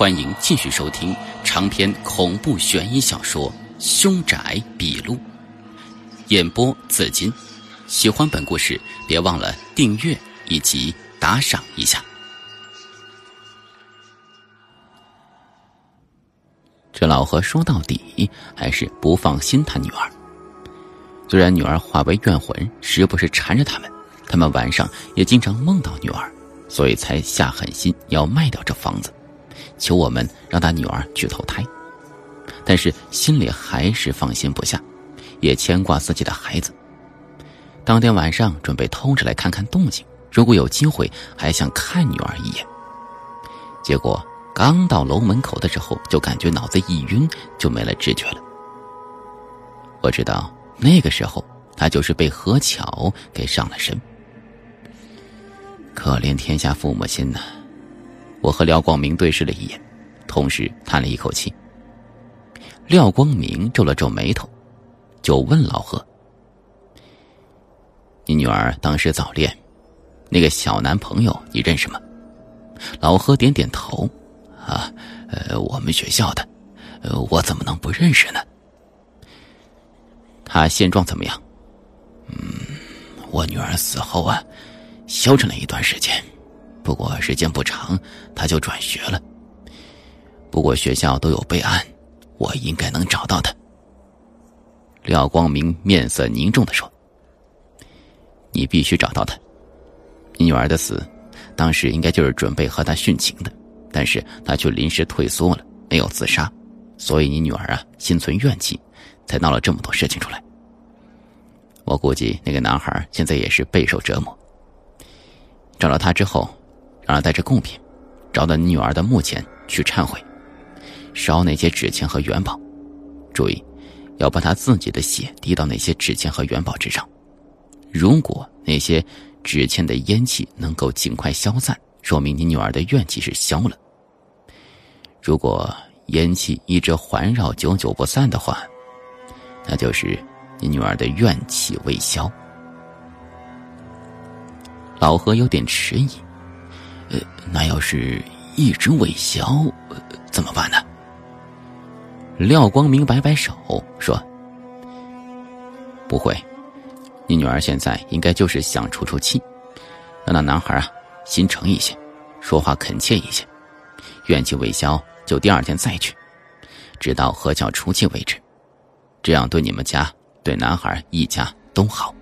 欢迎继续收听长篇恐怖悬疑小说《凶宅笔录》，演播紫金。喜欢本故事，别忘了订阅以及打赏一下。这老何说到底还是不放心他女儿。虽然女儿化为怨魂，时不时缠着他们，他们晚上也经常梦到女儿，所以才下狠心要卖掉这房子，求我们让他女儿去投胎。但是心里还是放心不下，也牵挂自己的孩子。当天晚上准备偷着来看看动静，如果有机会还想看女儿一眼。结果刚到楼门口的时候，就感觉脑子一晕，就没了知觉了。我知道。那个时候，他就是被何巧给上了身。可怜天下父母心呐！我和廖光明对视了一眼，同时叹了一口气。廖光明皱了皱眉头，就问老何：“你女儿当时早恋，那个小男朋友你认识吗？”老何点点头：“啊，呃，我们学校的，呃，我怎么能不认识呢？”他现状怎么样？嗯，我女儿死后啊，消沉了一段时间，不过时间不长，他就转学了。不过学校都有备案，我应该能找到他。廖光明面色凝重的说：“你必须找到他。你女儿的死，当时应该就是准备和他殉情的，但是他却临时退缩了，没有自杀，所以你女儿啊，心存怨气。”才闹了这么多事情出来。我估计那个男孩现在也是备受折磨。找到他之后，让他带着贡品，找到你女儿的墓前去忏悔，烧那些纸钱和元宝。注意，要把他自己的血滴到那些纸钱和元宝之上。如果那些纸钱的烟气能够尽快消散，说明你女儿的怨气是消了。如果烟气一直环绕，久久不散的话，那就是你女儿的怨气未消。老何有点迟疑，呃，那要是一直未消，怎么办呢？廖光明摆摆手说：“不会，你女儿现在应该就是想出出气，让那男孩啊心诚一些，说话恳切一些，怨气未消就第二天再去，直到何巧出气为止。”这样对你们家、对男孩一家都好。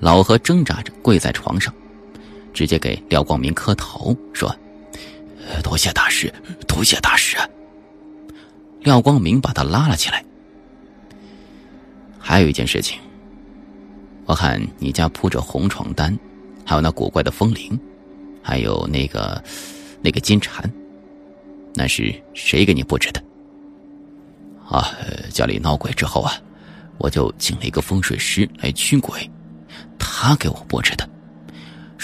老何挣扎着跪在床上，直接给廖光明磕头说：“多谢大师，多谢大师。”廖光明把他拉了起来。还有一件事情，我看你家铺着红床单，还有那古怪的风铃，还有那个那个金蝉，那是谁给你布置的？啊，家里闹鬼之后啊，我就请了一个风水师来驱鬼，他给我布置的，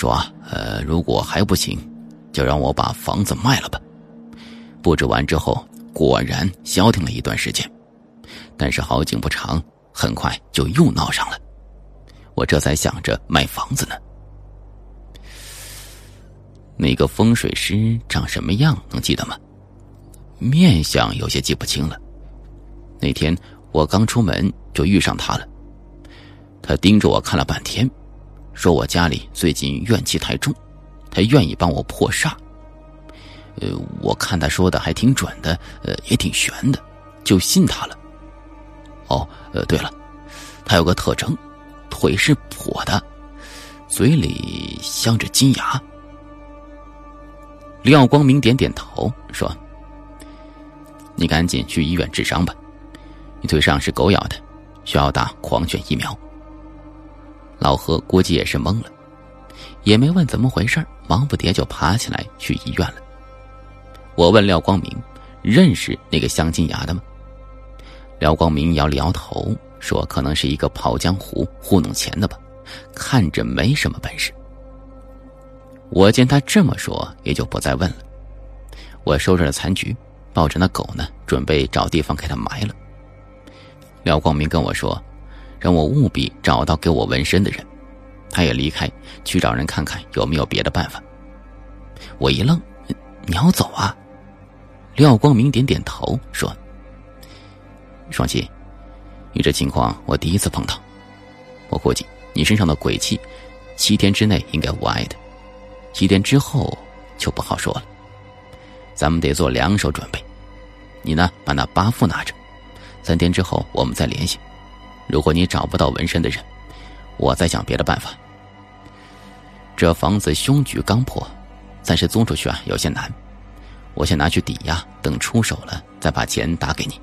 说啊，呃，如果还不行，就让我把房子卖了吧。布置完之后，果然消停了一段时间，但是好景不长，很快就又闹上了。我这才想着卖房子呢。那个风水师长什么样？能记得吗？面相有些记不清了。那天我刚出门就遇上他了，他盯着我看了半天，说我家里最近怨气太重，他愿意帮我破煞。呃，我看他说的还挺准的，呃，也挺玄的，就信他了。哦，呃，对了，他有个特征，腿是跛的，嘴里镶着金牙。廖光明点点头说：“你赶紧去医院治伤吧。”你腿上是狗咬的，需要打狂犬疫苗。老何估计也是懵了，也没问怎么回事忙不迭就爬起来去医院了。我问廖光明：“认识那个镶金牙的吗？”廖光明摇了摇头，说：“可能是一个跑江湖糊弄钱的吧，看着没什么本事。”我见他这么说，也就不再问了。我收拾了残局，抱着那狗呢，准备找地方给它埋了。廖光明跟我说：“让我务必找到给我纹身的人。”他也离开去找人看看有没有别的办法。我一愣：“你要走啊？廖光明点点头说：“双喜，你这情况我第一次碰到，我估计你身上的鬼气，七天之内应该无碍的，七天之后就不好说了。咱们得做两手准备。你呢，把那八副拿着，三天之后我们再联系。如果你找不到纹身的人，我再想别的办法。这房子凶局刚破，暂时租出去啊有些难。”我先拿去抵押，等出手了再把钱打给你。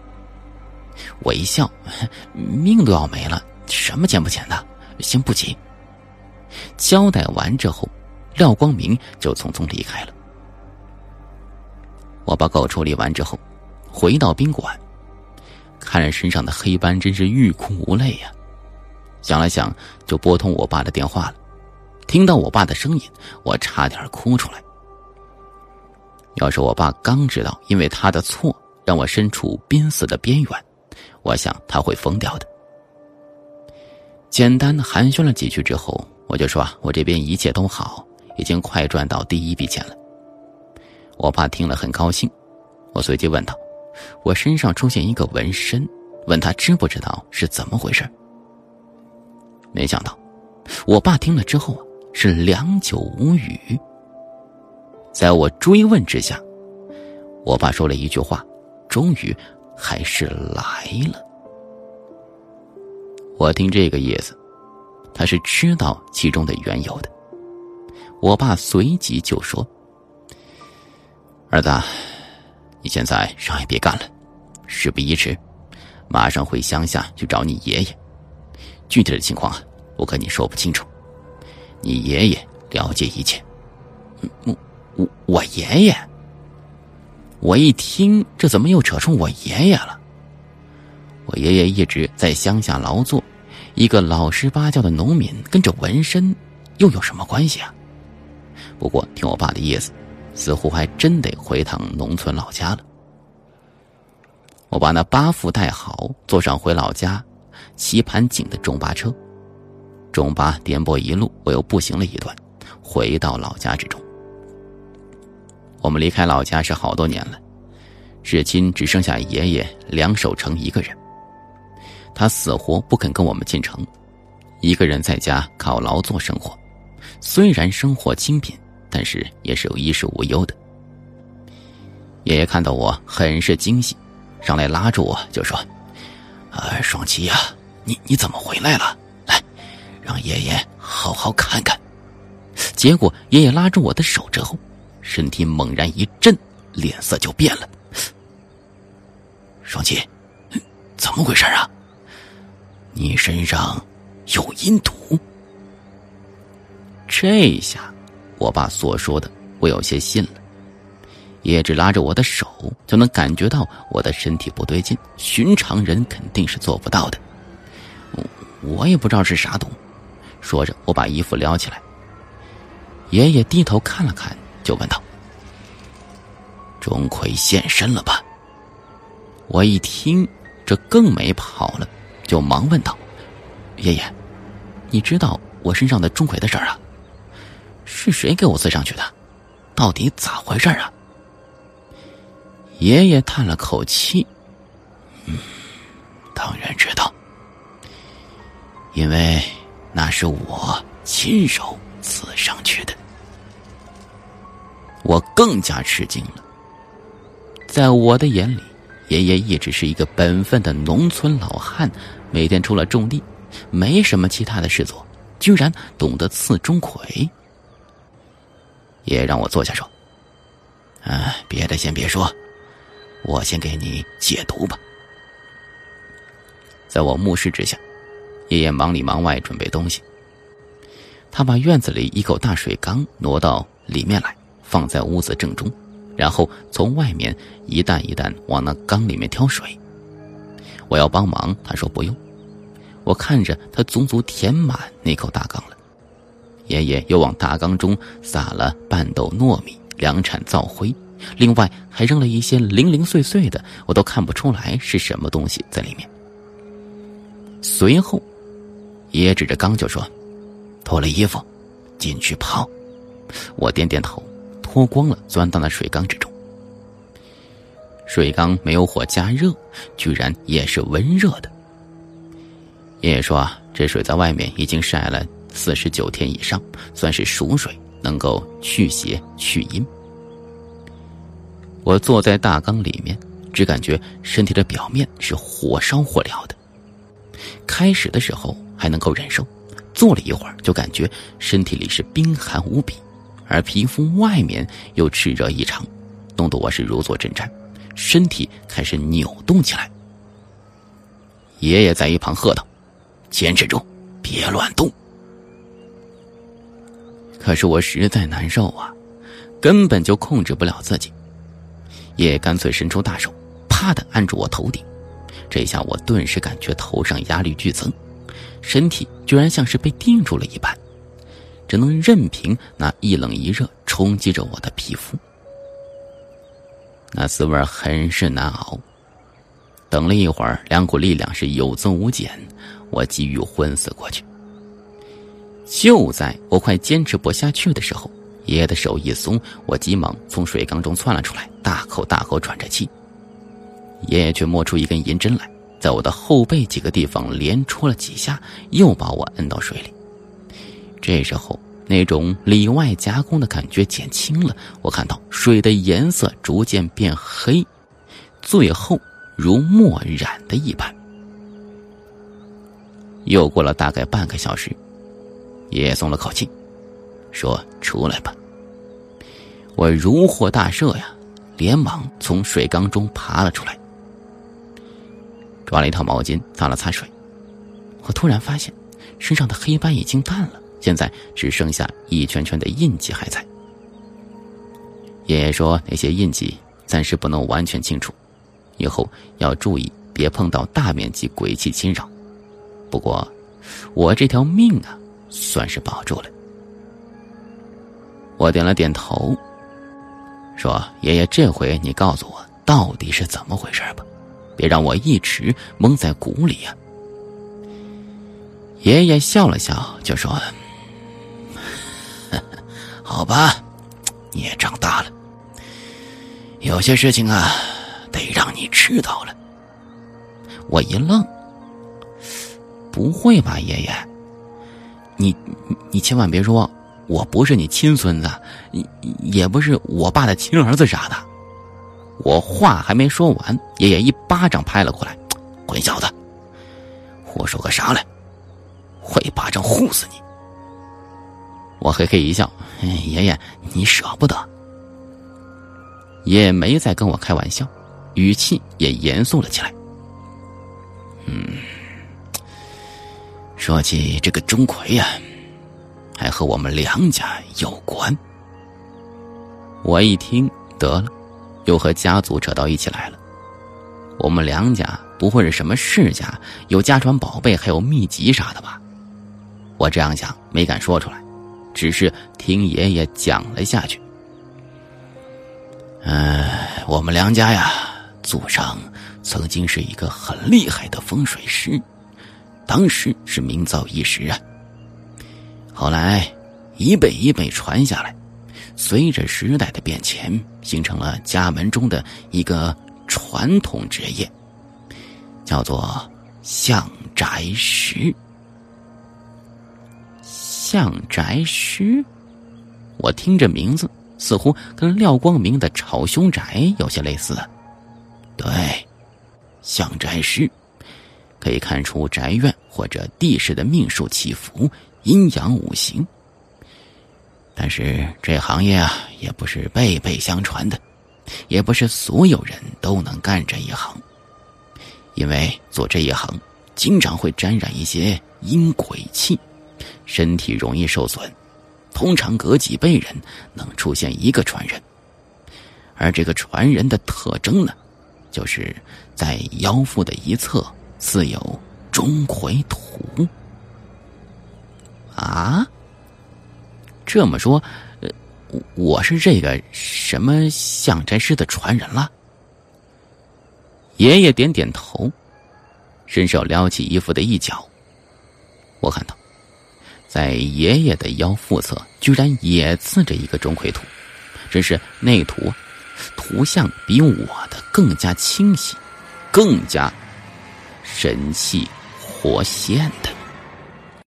我一笑，命都要没了，什么钱不钱的，先不急。交代完之后，廖光明就匆匆离开了。我把狗处理完之后，回到宾馆，看着身上的黑斑，真是欲哭无泪呀。想了想，就拨通我爸的电话了。听到我爸的声音，我差点哭出来。要是我爸刚知道，因为他的错让我身处濒死的边缘，我想他会疯掉的。简单的寒暄了几句之后，我就说啊：“我这边一切都好，已经快赚到第一笔钱了。”我爸听了很高兴，我随即问道：“我身上出现一个纹身，问他知不知道是怎么回事？”没想到，我爸听了之后啊是良久无语。在我追问之下，我爸说了一句话，终于还是来了。我听这个意思，他是知道其中的缘由的。我爸随即就说：“儿子，你现在啥也别干了，事不宜迟，马上回乡下去找你爷爷。具体的情况啊我跟你说不清楚，你爷爷了解一切。”我。我我爷爷，我一听这怎么又扯出我爷爷了？我爷爷一直在乡下劳作，一个老实巴交的农民跟着纹身又有什么关系啊？不过听我爸的意思，似乎还真得回趟农村老家了。我把那八副带好，坐上回老家棋盘井的中巴车，中巴颠簸一路，我又步行了一段，回到老家之中。我们离开老家是好多年了，至今只剩下爷爷梁守成一个人。他死活不肯跟我们进城，一个人在家靠劳作生活。虽然生活清贫，但是也是有衣食无忧的。爷爷看到我很是惊喜，上来拉住我就说：“啊，双七呀，你你怎么回来了？来，让爷爷好好看看。”结果爷爷拉住我的手之后。身体猛然一震，脸色就变了。双七，怎么回事啊？你身上有阴毒。这下，我爸所说的我有些信了。叶只拉着我的手，就能感觉到我的身体不对劲，寻常人肯定是做不到的。我也不知道是啥毒。说着，我把衣服撩起来。爷爷低头看了看。就问道：“钟馗现身了吧？”我一听，这更没跑了，就忙问道：“爷爷，你知道我身上的钟馗的事儿啊？是谁给我刺上去的？到底咋回事啊？”爷爷叹了口气：“嗯，当然知道，因为那是我亲手刺上去的。”我更加吃惊了。在我的眼里，爷爷一直是一个本分的农村老汉，每天除了种地，没什么其他的事做，居然懂得刺钟馗。爷爷让我坐下说：“啊，别的先别说，我先给你解毒吧。”在我目视之下，爷爷忙里忙外准备东西。他把院子里一口大水缸挪到里面来。放在屋子正中，然后从外面一担一担往那缸里面挑水。我要帮忙，他说不用。我看着他足足填满那口大缸了。爷爷又往大缸中撒了半斗糯米、两铲灶灰，另外还扔了一些零零碎碎的，我都看不出来是什么东西在里面。随后，爷爷指着缸就说：“脱了衣服，进去泡。”我点点头。脱光了，钻到了水缸之中。水缸没有火加热，居然也是温热的。爷爷说啊，这水在外面已经晒了四十九天以上，算是熟水，能够去邪去阴。我坐在大缸里面，只感觉身体的表面是火烧火燎的。开始的时候还能够忍受，坐了一会儿就感觉身体里是冰寒无比，而皮肤外面又炽热异常，弄得我是如坐针毡。身体开始扭动起来，爷爷在一旁喝道：“坚持住，别乱动。”可是我实在难受啊，根本就控制不了自己。也干脆伸出大手，啪的按住我头顶，这下我顿时感觉头上压力剧增，身体居然像是被定住了一般，只能任凭那一冷一热冲击着我的皮肤。那滋味很是难熬。等了一会儿，两股力量是有增无减，我几欲昏死过去。就在我快坚持不下去的时候，爷爷的手一松，我急忙从水缸中窜了出来，大口大口喘着气。爷爷却摸出一根银针来，在我的后背几个地方连戳了几下，又把我摁到水里。这时候。那种里外夹攻的感觉减轻了，我看到水的颜色逐渐变黑，最后如墨染的一般。又过了大概半个小时，爷爷松了口气，说：“出来吧。”我如获大赦呀，连忙从水缸中爬了出来，抓了一套毛巾擦了擦水。我突然发现，身上的黑斑已经淡了。现在只剩下一圈圈的印记还在。爷爷说那些印记暂时不能完全清除，以后要注意别碰到大面积鬼气侵扰。不过，我这条命啊，算是保住了。我点了点头，说：“爷爷，这回你告诉我到底是怎么回事吧，别让我一直蒙在鼓里呀。”爷爷笑了笑，就说。好吧，你也长大了。有些事情啊，得让你知道了。我一愣，不会吧，爷爷？你你千万别说我不是你亲孙子，也不是我爸的亲儿子啥的。我话还没说完，爷爷一巴掌拍了过来：“混小子，胡说个啥来？我一巴掌呼死你！”我嘿嘿一笑，爷爷，你舍不得。爷爷没再跟我开玩笑，语气也严肃了起来。嗯，说起这个钟馗呀，还和我们梁家有关。我一听，得了，又和家族扯到一起来了。我们梁家不会是什么世家，有家传宝贝，还有秘籍啥的吧？我这样想，没敢说出来。只是听爷爷讲了下去。嗯，我们梁家呀，祖上曾经是一个很厉害的风水师，当时是名噪一时啊。后来一辈一辈传下来，随着时代的变迁，形成了家门中的一个传统职业，叫做相宅师。相宅师，我听这名字似乎跟廖光明的炒凶宅有些类似。对，相宅师可以看出宅院或者地势的命数起伏、阴阳五行。但是这行业啊，也不是辈辈相传的，也不是所有人都能干这一行，因为做这一行经常会沾染一些阴鬼气。身体容易受损，通常隔几辈人能出现一个传人，而这个传人的特征呢，就是在腰腹的一侧似有钟馗图。啊，这么说，呃，我是这个什么相宅师的传人了？爷爷点点头，伸手撩起衣服的一角，我看到。在爷爷的腰腹侧，居然也刺着一个钟馗图，只是那图图像比我的更加清晰，更加神气活现的。